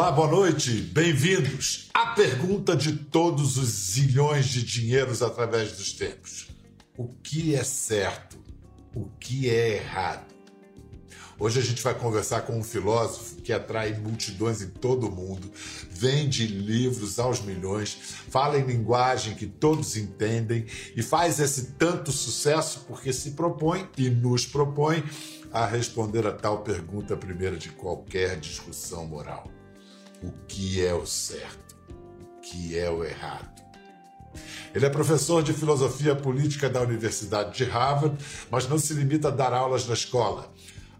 Olá, boa noite, bem-vindos. A pergunta de todos os zilhões de dinheiros através dos tempos: o que é certo? O que é errado? Hoje a gente vai conversar com um filósofo que atrai multidões em todo o mundo, vende livros aos milhões, fala em linguagem que todos entendem e faz esse tanto sucesso porque se propõe e nos propõe a responder a tal pergunta primeira de qualquer discussão moral: o que é o certo? O que é o errado? Ele é professor de filosofia política da Universidade de Harvard, mas não se limita a dar aulas na escola.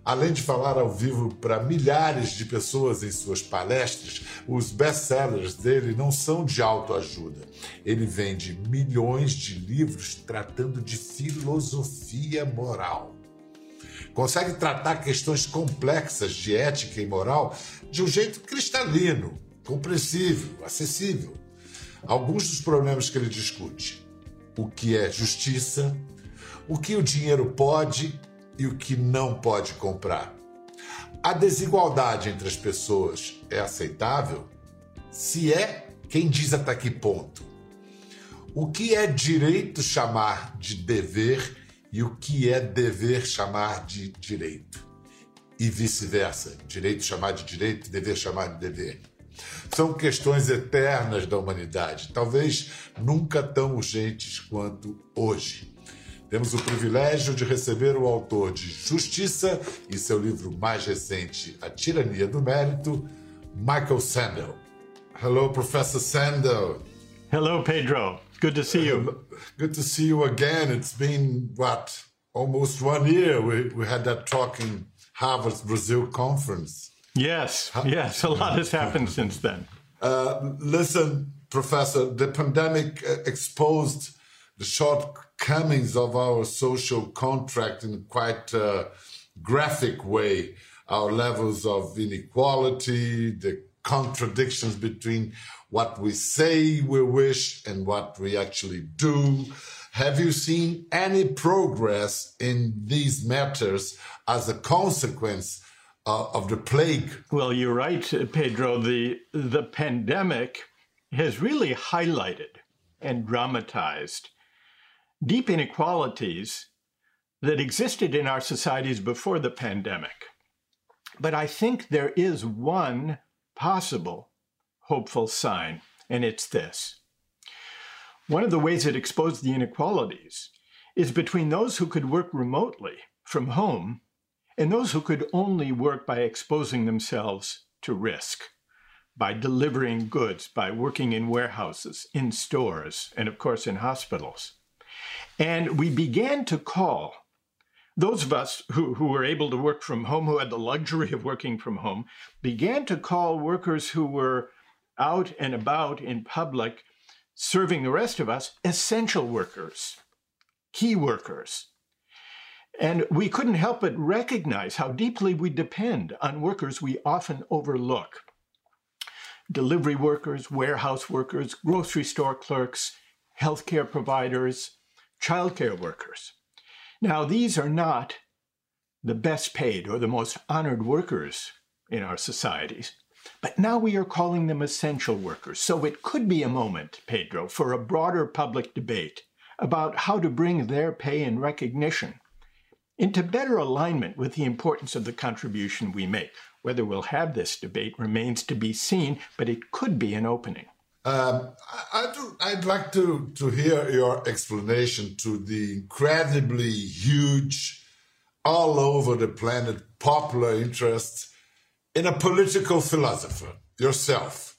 Além de falar ao vivo para milhares de pessoas em suas palestras, os best-sellers dele não são de autoajuda. Ele vende milhões de livros tratando de filosofia moral. Consegue tratar questões complexas de ética e moral de um jeito cristalino, compreensível, acessível. Alguns dos problemas que ele discute: o que é justiça, o que o dinheiro pode e o que não pode comprar. A desigualdade entre as pessoas é aceitável? Se é, quem diz até que ponto? O que é direito chamar de dever e o que é dever chamar de direito? E vice-versa, direito chamar de direito, dever chamar de dever. São questões eternas da humanidade, talvez nunca tão urgentes quanto hoje. Temos o privilégio de receber o autor de Justiça e seu livro mais recente, A Tirania do Mérito, Michael Sandel. Hello, Professor Sandel. Hello, Pedro. Good to see you. Good to see you again. It's been, what, almost one year. We, we had that talk in Harvard's Brazil conference. Yes, yes. A lot has happened since then. Uh, listen, Professor, the pandemic uh, exposed the shortcomings of our social contract in quite a graphic way. Our levels of inequality, the contradictions between what we say we wish and what we actually do. Have you seen any progress in these matters as a consequence uh, of the plague? Well, you're right, Pedro. The the pandemic has really highlighted and dramatized deep inequalities that existed in our societies before the pandemic. But I think there is one possible hopeful sign, and it's this. One of the ways it exposed the inequalities is between those who could work remotely from home and those who could only work by exposing themselves to risk, by delivering goods, by working in warehouses, in stores, and of course in hospitals. And we began to call those of us who, who were able to work from home, who had the luxury of working from home, began to call workers who were out and about in public, serving the rest of us, essential workers, key workers. And we couldn't help but recognize how deeply we depend on workers we often overlook delivery workers, warehouse workers, grocery store clerks, healthcare providers, childcare workers. Now, these are not the best paid or the most honored workers in our societies, but now we are calling them essential workers. So it could be a moment, Pedro, for a broader public debate about how to bring their pay and recognition into better alignment with the importance of the contribution we make. Whether we'll have this debate remains to be seen, but it could be an opening. Um, I, would like to, to hear your explanation to the incredibly huge, all over the planet, popular interest in a political philosopher, yourself.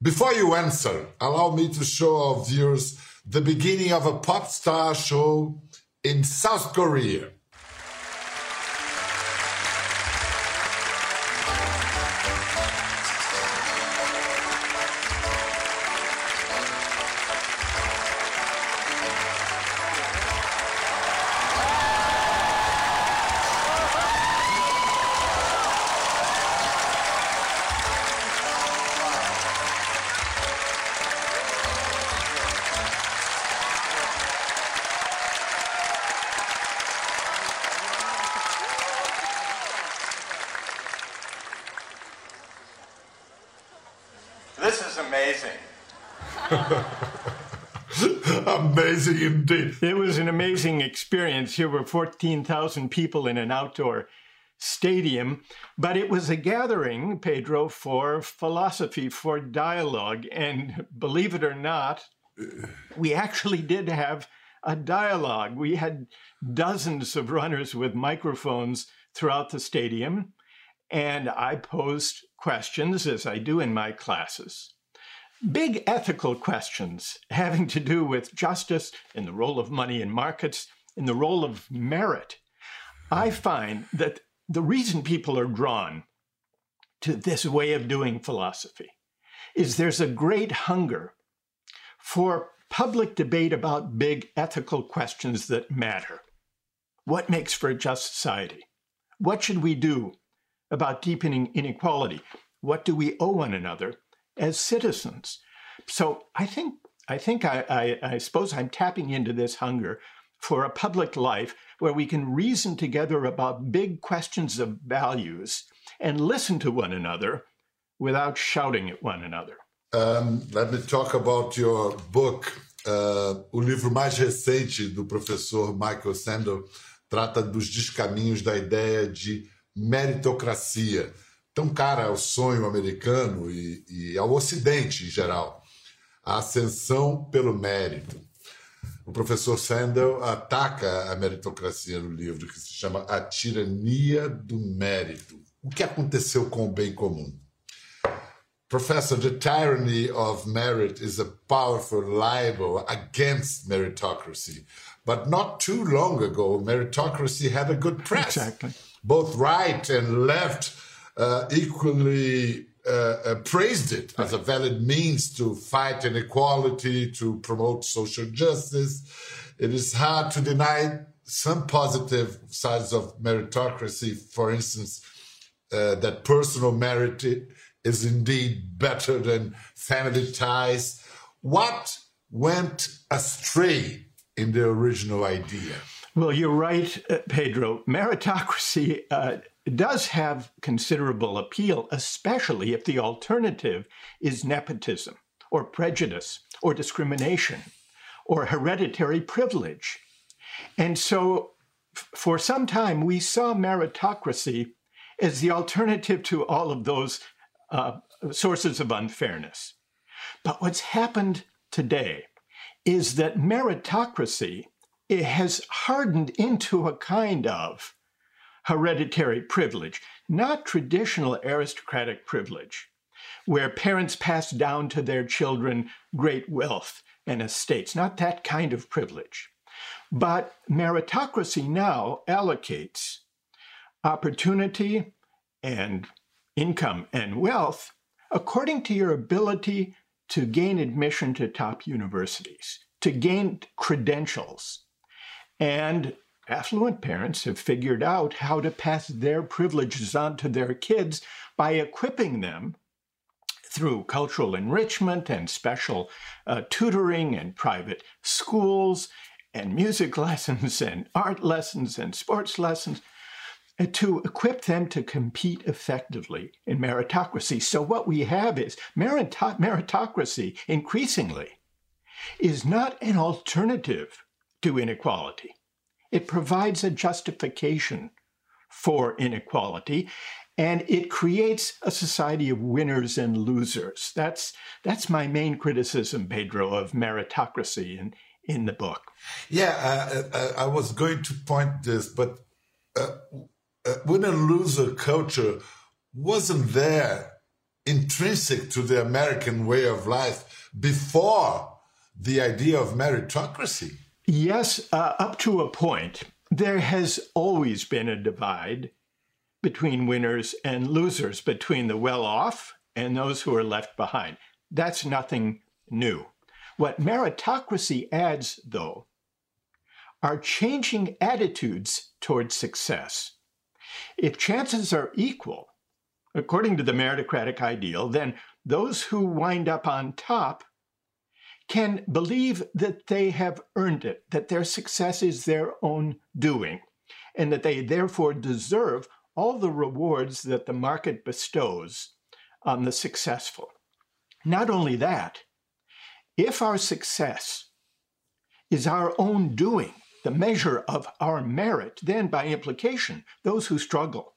Before you answer, allow me to show our viewers the beginning of a pop star show in South Korea. Indeed. It was an amazing experience. Here were 14,000 people in an outdoor stadium, but it was a gathering, Pedro, for philosophy, for dialogue. And believe it or not, we actually did have a dialogue. We had dozens of runners with microphones throughout the stadium, and I posed questions as I do in my classes. Big ethical questions having to do with justice and the role of money in markets and the role of merit. I find that the reason people are drawn to this way of doing philosophy is there's a great hunger for public debate about big ethical questions that matter. What makes for a just society? What should we do about deepening inequality? What do we owe one another as citizens? So I think I think I, I, I suppose I'm tapping into this hunger for a public life where we can reason together about big questions of values and listen to one another without shouting at one another. Um, let me talk about your book. Uh, o livro mais recente do professor Michael Sandel trata dos descaminhos da ideia de meritocracia, tão cara ao sonho americano e, e ao Ocidente em geral. A ascensão pelo mérito. O professor Sandel ataca a meritocracia no livro, que se chama A Tirania do Mérito. O que aconteceu com o bem comum? Professor, the tyranny of merit is a powerful libel against meritocracy. But not too long ago, meritocracy had a good press. Exactly. Both right and left uh, equally uh, praised it as a valid means to fight inequality, to promote social justice. It is hard to deny some positive sides of meritocracy. For instance, uh, that personal merit is indeed better than family ties. What went astray in the original idea? Well, you're right, uh, Pedro. Meritocracy uh, does have considerable appeal, especially if the alternative is nepotism or prejudice or discrimination or hereditary privilege. And so, for some time, we saw meritocracy as the alternative to all of those uh, sources of unfairness. But what's happened today is that meritocracy it has hardened into a kind of hereditary privilege, not traditional aristocratic privilege, where parents pass down to their children great wealth and estates, not that kind of privilege. But meritocracy now allocates opportunity and income and wealth according to your ability to gain admission to top universities, to gain credentials. And affluent parents have figured out how to pass their privileges on to their kids by equipping them through cultural enrichment and special uh, tutoring and private schools and music lessons and art lessons and sports lessons to equip them to compete effectively in meritocracy. So, what we have is meritocracy increasingly is not an alternative to inequality. It provides a justification for inequality and it creates a society of winners and losers. That's that's my main criticism, Pedro, of meritocracy in in the book. Yeah, uh, uh, I was going to point this, but uh, uh, winner loser culture wasn't there intrinsic to the American way of life before the idea of meritocracy. Yes, uh, up to a point. There has always been a divide between winners and losers, between the well off and those who are left behind. That's nothing new. What meritocracy adds, though, are changing attitudes towards success. If chances are equal, according to the meritocratic ideal, then those who wind up on top can believe that they have earned it, that their success is their own doing, and that they therefore deserve all the rewards that the market bestows on the successful. Not only that, if our success is our own doing, the measure of our merit, then by implication, those who struggle,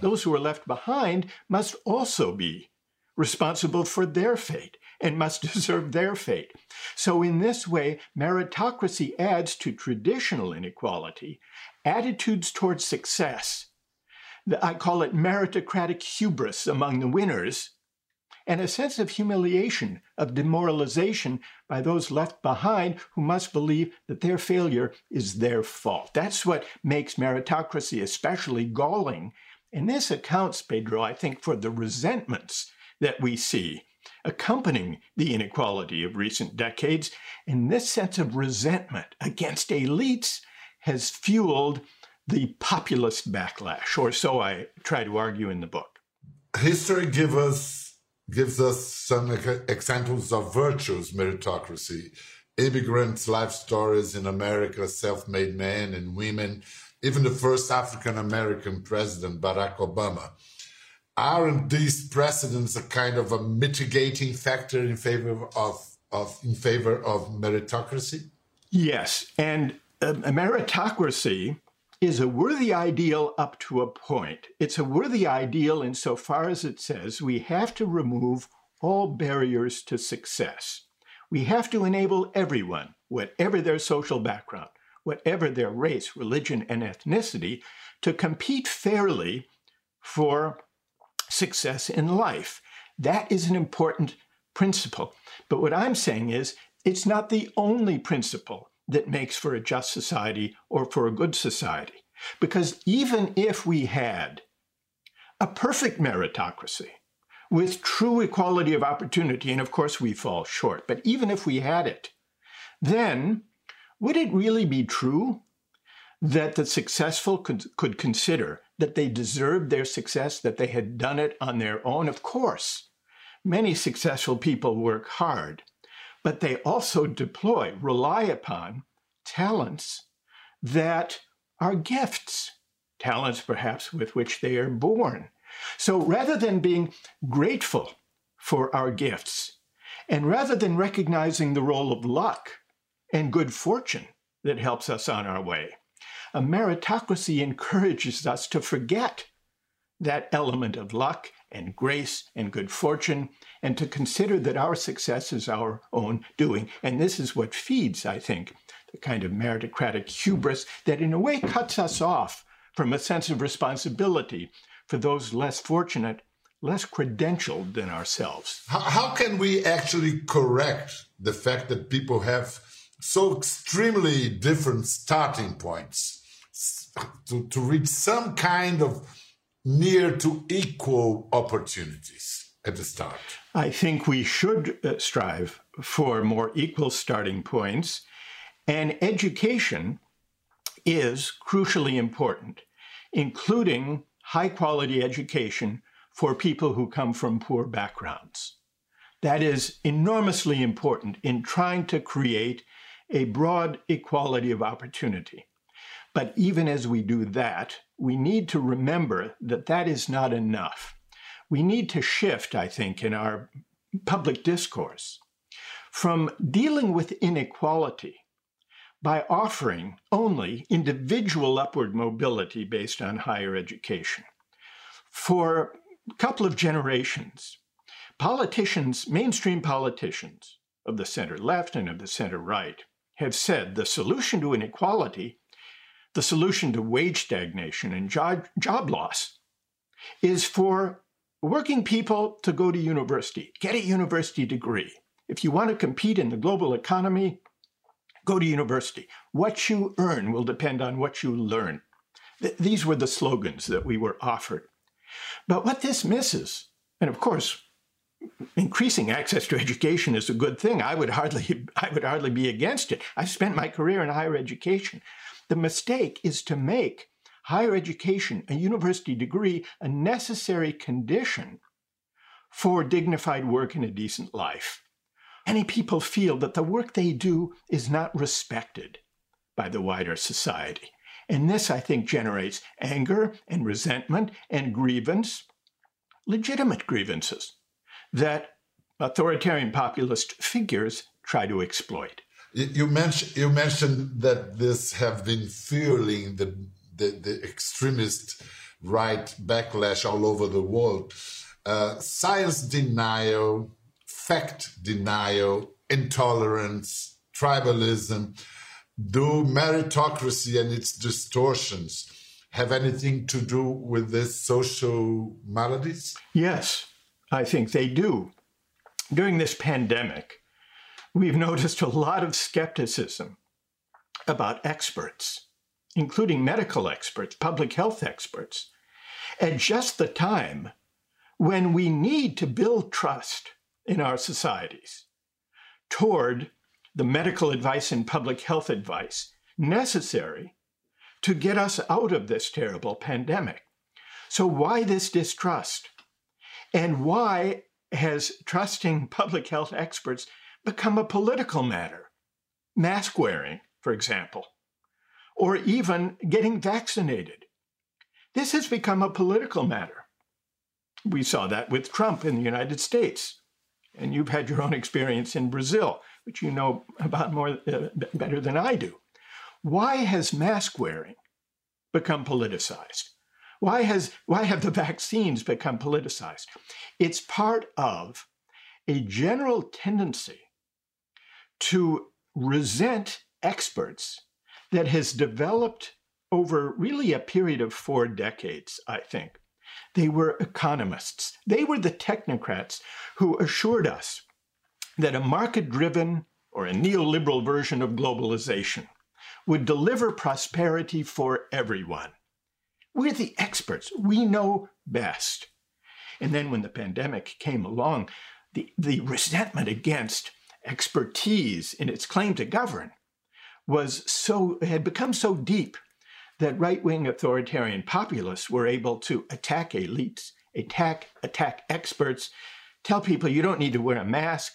those who are left behind must also be responsible for their fate and must deserve their fate. So, in this way, meritocracy adds to traditional inequality attitudes towards success. I call it meritocratic hubris among the winners and a sense of humiliation, of demoralization by those left behind who must believe that their failure is their fault. That's what makes meritocracy especially galling. And this accounts, Pedro, I think, for the resentments that we see accompanying the inequality of recent decades. And this sense of resentment against elites has fueled the populist backlash, or so I try to argue in the book. History give us gives us some examples of virtues meritocracy, immigrants' life stories in America, self made men and women, even the first African American president, Barack Obama. Aren't these precedents a kind of a mitigating factor in favor of, of in favor of meritocracy? Yes, and uh, meritocracy is a worthy ideal up to a point. It's a worthy ideal insofar as it says we have to remove all barriers to success. We have to enable everyone, whatever their social background, whatever their race, religion, and ethnicity, to compete fairly for success in life. That is an important principle. But what I'm saying is, it's not the only principle that makes for a just society or for a good society. Because even if we had a perfect meritocracy with true equality of opportunity, and of course we fall short, but even if we had it, then would it really be true that the successful could, could consider that they deserved their success, that they had done it on their own? Of course, many successful people work hard, but they also deploy, rely upon talents that are gifts, talents perhaps with which they are born. So rather than being grateful for our gifts, and rather than recognizing the role of luck and good fortune that helps us on our way, a meritocracy encourages us to forget that element of luck and grace and good fortune, and to consider that our success is our own doing. And this is what feeds, I think, the kind of meritocratic hubris that, in a way, cuts us off from a sense of responsibility for those less fortunate, less credentialed than ourselves. How, how can we actually correct the fact that people have so extremely different starting points to, to reach some kind of near to equal opportunities at the start? I think we should uh, strive for more equal starting points. And education is crucially important, including high quality education for people who come from poor backgrounds. That is enormously important in trying to create a broad equality of opportunity. But even as we do that, we need to remember that that is not enough. We need to shift, I think, in our public discourse from dealing with inequality by offering only individual upward mobility based on higher education. For a couple of generations, politicians, mainstream politicians of the center left and of the center right, have said the solution to inequality, the solution to wage stagnation and job, job loss, is for working people to go to university, get a university degree. If you want to compete in the global economy, Go to university. What you earn will depend on what you learn. Th- these were the slogans that we were offered. But what this misses, and of course, increasing access to education is a good thing. I would hardly, I would hardly be against it. I spent my career in higher education. The mistake is to make higher education, a university degree, a necessary condition for dignified work and a decent life. Many people feel that the work they do is not respected by the wider society. And this, I think, generates anger and resentment and grievance, legitimate grievances that authoritarian populist figures try to exploit. You mentioned you mentioned that this have been fueling the, the, the extremist right backlash all over the world. Uh, science denial, fact denial, intolerance, tribalism. Do meritocracy and its distortions have anything to do with these social maladies? Yes, I think they do. During this pandemic, we've noticed a lot of skepticism about experts, including medical experts, public health experts, at just the time when we need to build trust in our societies toward the medical advice and public health advice necessary to get us out of this terrible pandemic. So, why this distrust? And why has trusting public health experts become a political matter? Mask wearing, for example, or even getting vaccinated. This has become a political matter. We saw that with Trump in the United States. And you've had your own experience in Brazil, which you know about more uh, better than I do. Why has mask wearing become politicized? Why, has, why have the vaccines become politicized? It's part of a general tendency to resent experts that has developed over really a period of four decades, I think. They were economists. They were the technocrats who assured us that a market driven or a neoliberal version of globalization would deliver prosperity for everyone. We're the experts. We know best. And then when the pandemic came along, the, the resentment against expertise in its claim to govern was so had become so deep that right-wing authoritarian populists were able to attack elites, attack attack experts, tell people you don't need to wear a mask,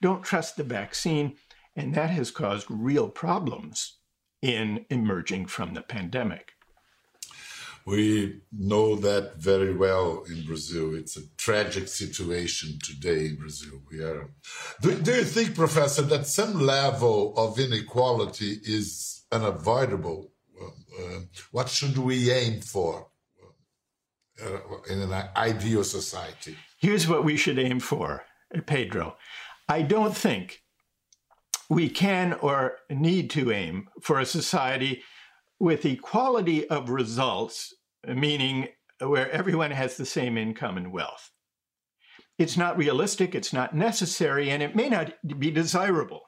don't trust the vaccine, and that has caused real problems in emerging from the pandemic. We know that very well in Brazil. It's a tragic situation today in Brazil. We are. Do, do you think, Professor, that some level of inequality is unavoidable? Uh, what should we aim for uh, in an ideal society? Here's what we should aim for, Pedro. I don't think we can or need to aim for a society with equality of results, meaning where everyone has the same income and wealth. It's not realistic, it's not necessary, and it may not be desirable.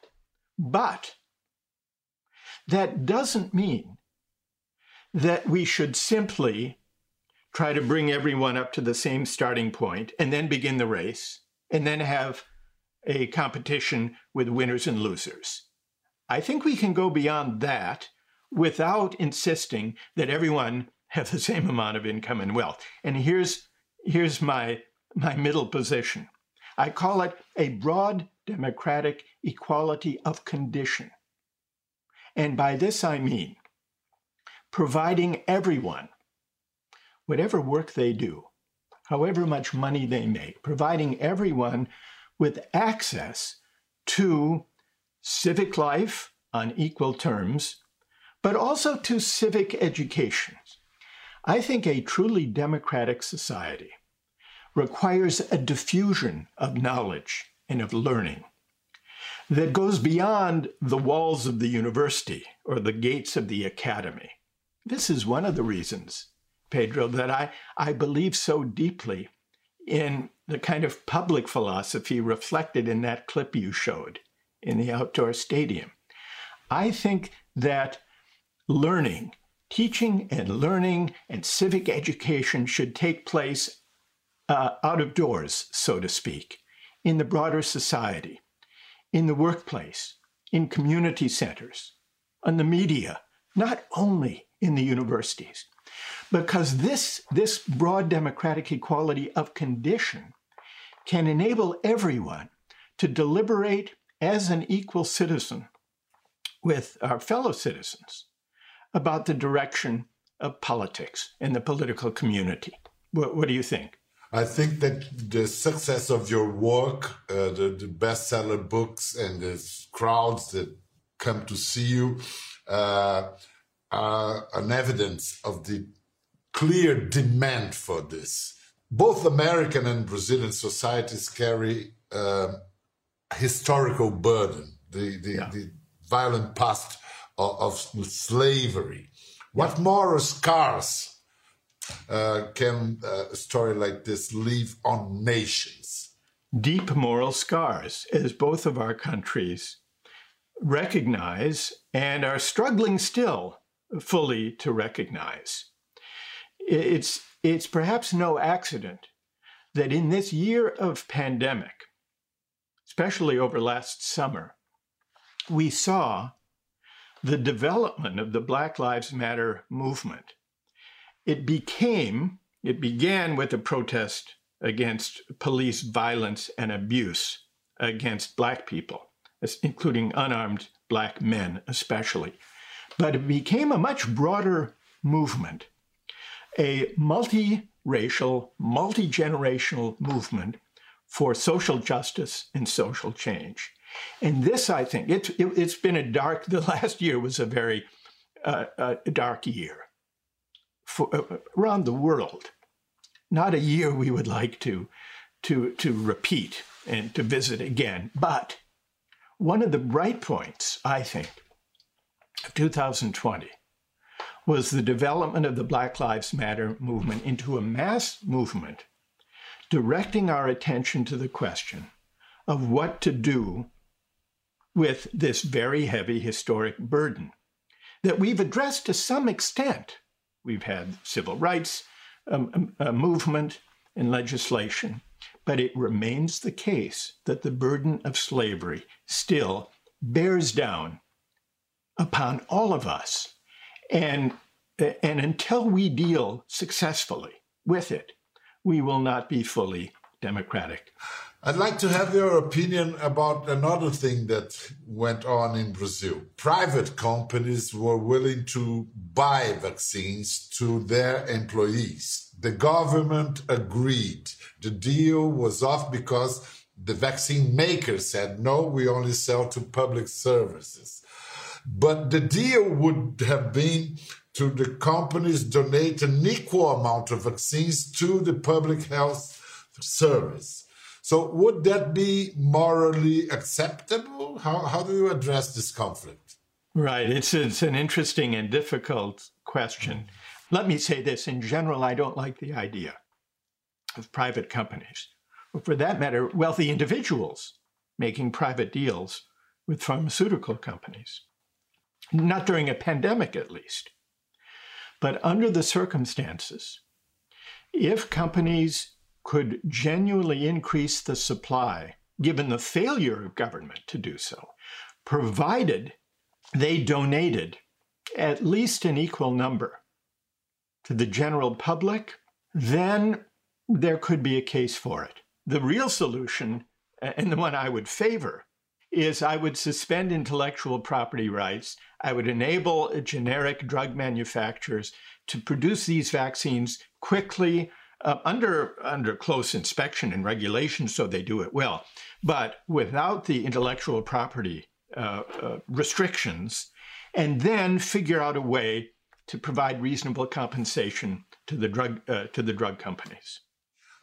But that doesn't mean that we should simply try to bring everyone up to the same starting point and then begin the race and then have a competition with winners and losers. I think we can go beyond that without insisting that everyone have the same amount of income and wealth. And here's, here's my, my middle position. I call it a broad democratic equality of condition. And by this I mean providing everyone, whatever work they do, however much money they make, providing everyone with access to civic life on equal terms, but also to civic education. I think a truly democratic society requires a diffusion of knowledge and of learning that goes beyond the walls of the university or the gates of the academy. This is one of the reasons, Pedro, that I, I believe so deeply in the kind of public philosophy reflected in that clip you showed in the outdoor stadium. I think that learning, teaching and learning and civic education should take place uh, out of doors, so to speak, in the broader society, in the workplace, in community centers, on the media, not only in the universities. Because this, this broad democratic equality of condition can enable everyone to deliberate as an equal citizen with our fellow citizens about the direction of politics and the political community. What, what do you think? I think that the success of your work, uh, the, the bestseller books, and the crowds that come to see you uh, are an evidence of the clear demand for this. Both American and Brazilian societies carry uh, historical burden, the, the, yeah. the violent past of, of slavery. What moral scars uh, can uh, a story like this leave on nations? Deep moral scars, as both of our countries recognize and are struggling still fully to recognize. It's, it's perhaps no accident that in this year of pandemic, especially over last summer, we saw the development of the Black Lives Matter movement. It became, it began with a protest against police violence and abuse against Black people, including unarmed Black men especially. But it became a much broader movement, a multi-racial, multi-generational movement for social justice and social change. And this, I think, it, it, has been a dark, the last year was a very uh, uh, dark year for, uh, around the world. Not a year we would like to, to, to repeat and to visit again. But one of the bright points, I think, of 2020 was the development of the Black Lives Matter movement into a mass movement directing our attention to the question of what to do with this very heavy historic burden that we've addressed to some extent. We've had civil rights um, um, movement and legislation, but it remains the case that the burden of slavery still bears down upon all of us. And, and until we deal successfully with it, we will not be fully democratic. I'd like to have your opinion about another thing that went on in Brazil. Private companies were willing to buy vaccines to their employees. The government agreed. The deal was off because the vaccine maker said, no, we only sell to public services. But the deal would have been to the companies donate an equal amount of vaccines to the public health service. So would that be morally acceptable? How, how do you address this conflict? Right. It's, it's an interesting and difficult question. Let me say this in general, I don't like the idea of private companies, or for that matter, wealthy individuals making private deals with pharmaceutical companies. Not during a pandemic, at least. But under the circumstances, if companies could genuinely increase the supply, given the failure of government to do so, provided they donated at least an equal number to the general public, then there could be a case for it. The real solution, and the one I would favor, is I would suspend intellectual property rights. I would enable generic drug manufacturers to produce these vaccines quickly uh, under under close inspection and regulation, so they do it well. But without the intellectual property uh, uh, restrictions, and then figure out a way to provide reasonable compensation to the drug uh, to the drug companies.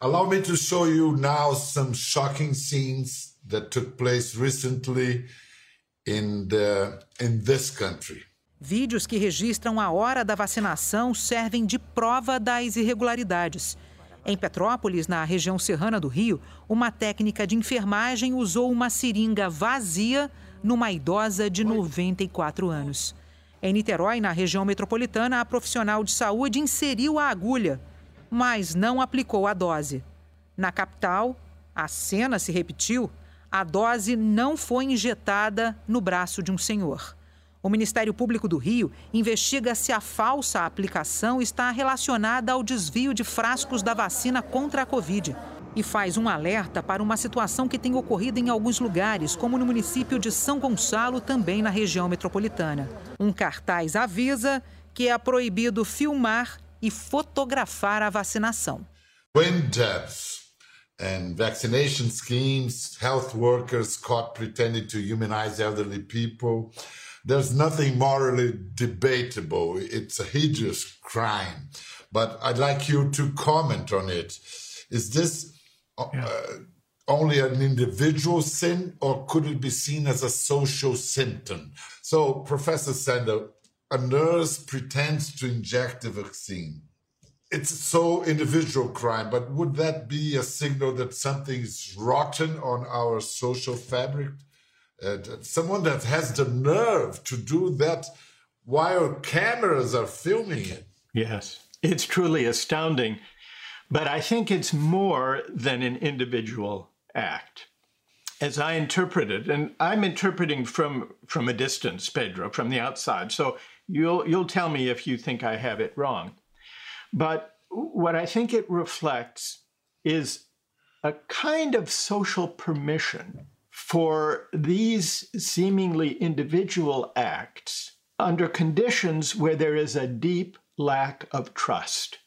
Allow me to show you now some shocking scenes that took place recently in the in this country. Vídeos que registram a hora da vacinação servem de prova das irregularidades. Em Petrópolis, na região serrana do Rio, uma técnica de enfermagem usou uma seringa vazia numa idosa de 94 anos. Em Niterói, na região metropolitana, a profissional de saúde inseriu a agulha, mas não aplicou a dose. Na capital, a cena se repetiu. A dose não foi injetada no braço de um senhor. O Ministério Público do Rio investiga se a falsa aplicação está relacionada ao desvio de frascos da vacina contra a Covid e faz um alerta para uma situação que tem ocorrido em alguns lugares, como no município de São Gonçalo, também na região metropolitana. Um cartaz avisa que é proibido filmar e fotografar a vacinação. And vaccination schemes, health workers caught pretending to humanize elderly people. There's nothing morally debatable. It's a hideous crime. But I'd like you to comment on it. Is this uh, only an individual sin, or could it be seen as a social symptom? So, Professor Sandel, a nurse pretends to inject a vaccine. It's so individual crime, but would that be a signal that something's rotten on our social fabric? Uh, someone that has the nerve to do that while cameras are filming it. Yes, it's truly astounding. But I think it's more than an individual act. As I interpret it, and I'm interpreting from, from a distance, Pedro, from the outside. So you'll, you'll tell me if you think I have it wrong. But what I think it reflects is a kind of social permission for these seemingly individual acts under conditions where there is a deep lack of trust.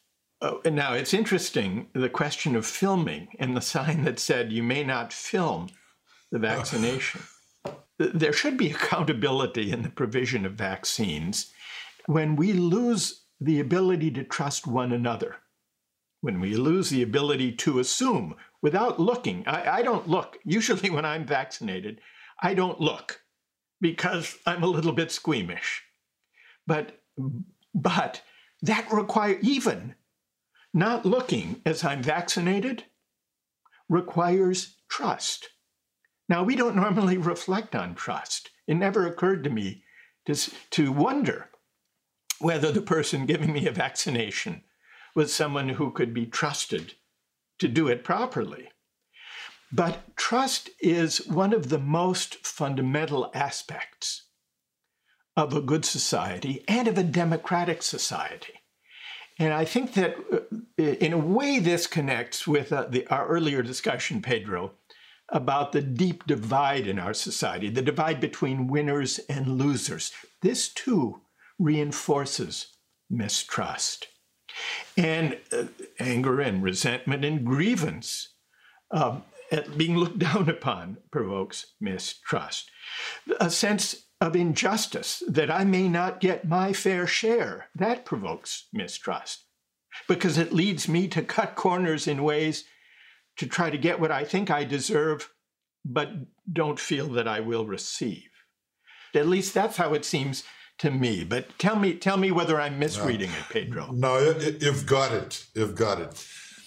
Oh, now, it's interesting the question of filming and the sign that said you may not film the vaccination. there should be accountability in the provision of vaccines when we lose the ability to trust one another, when we lose the ability to assume without looking. I, I don't look. Usually, when I'm vaccinated, I don't look because I'm a little bit squeamish. But, but that requires, even not looking as I'm vaccinated, requires trust. Now, we don't normally reflect on trust. It never occurred to me to, to wonder whether the person giving me a vaccination was someone who could be trusted to do it properly. But trust is one of the most fundamental aspects of a good society and of a democratic society. And I think that uh, in a way this connects with uh, the, our earlier discussion, Pedro, about the deep divide in our society, the divide between winners and losers. This too reinforces mistrust. And uh, anger and resentment and grievance um, at being looked down upon provokes mistrust. A sense of injustice, that I may not get my fair share. That provokes mistrust because it leads me to cut corners in ways to try to get what I think I deserve, but don't feel that I will receive. At least that's how it seems to me. But tell me, tell me whether I'm misreading no. it, Pedro. No, you've got it. You've got it.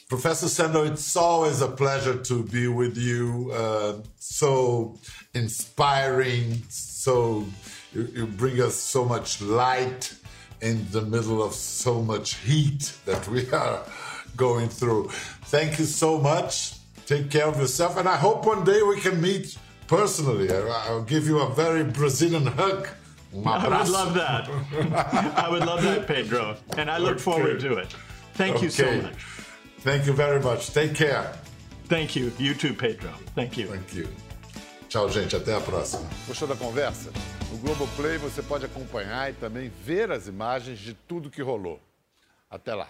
Professor Sandel, it's always a pleasure to be with you. Uh, so inspiring, so you, you bring us so much light in the middle of so much heat that we are going through. Thank you so much. Take care of yourself, and I hope one day we can meet personally. I'll give you a very Brazilian hug. I would love that. I would love that, Pedro, and I look okay. forward to it. Thank okay. you so much. Thank you very much. Take care. Thank you. You too, Pedro. Thank you. Thank you. Tchau, gente. Até a próxima. Gostou da conversa? No Globoplay você pode acompanhar e também ver as imagens de tudo que rolou. Até lá.